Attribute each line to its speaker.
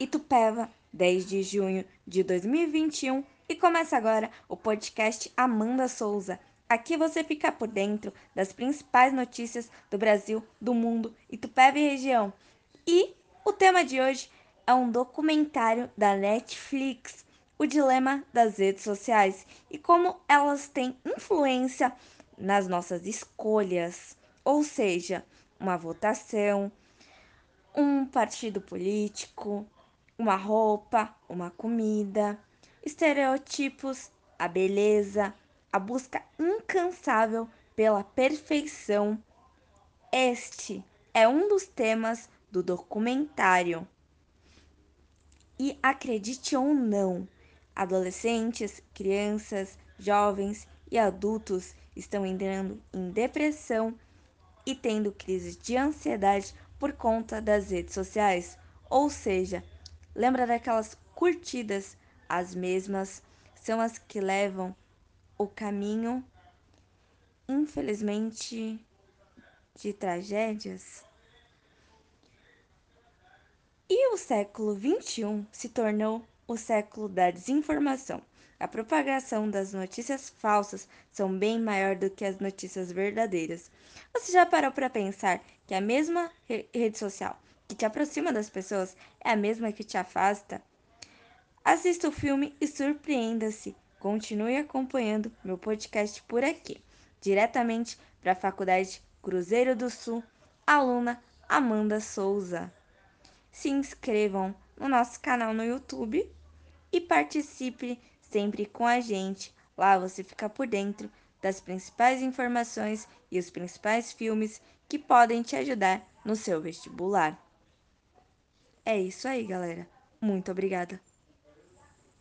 Speaker 1: Itupeva, 10 de junho de 2021 e começa agora o podcast Amanda Souza. Aqui você fica por dentro das principais notícias do Brasil, do mundo, Itupeva e região. E o tema de hoje é um documentário da Netflix, O Dilema das Redes Sociais e como elas têm influência nas nossas escolhas, ou seja, uma votação, um partido político, uma roupa, uma comida, estereotipos, a beleza, a busca incansável pela perfeição. Este é um dos temas do documentário. E acredite ou não, adolescentes, crianças, jovens e adultos estão entrando em depressão e tendo crises de ansiedade por conta das redes sociais. Ou seja, Lembra daquelas curtidas? As mesmas são as que levam o caminho, infelizmente, de tragédias. E o século XXI se tornou o século da desinformação. A propagação das notícias falsas são bem maior do que as notícias verdadeiras. Você já parou para pensar que a mesma rede social que te aproxima das pessoas é a mesma que te afasta? Assista o filme e surpreenda-se. Continue acompanhando meu podcast por aqui, diretamente para a Faculdade Cruzeiro do Sul, aluna Amanda Souza. Se inscrevam no nosso canal no YouTube e participe sempre com a gente. Lá você fica por dentro das principais informações e os principais filmes que podem te ajudar no seu vestibular. É isso aí, galera. Muito obrigada.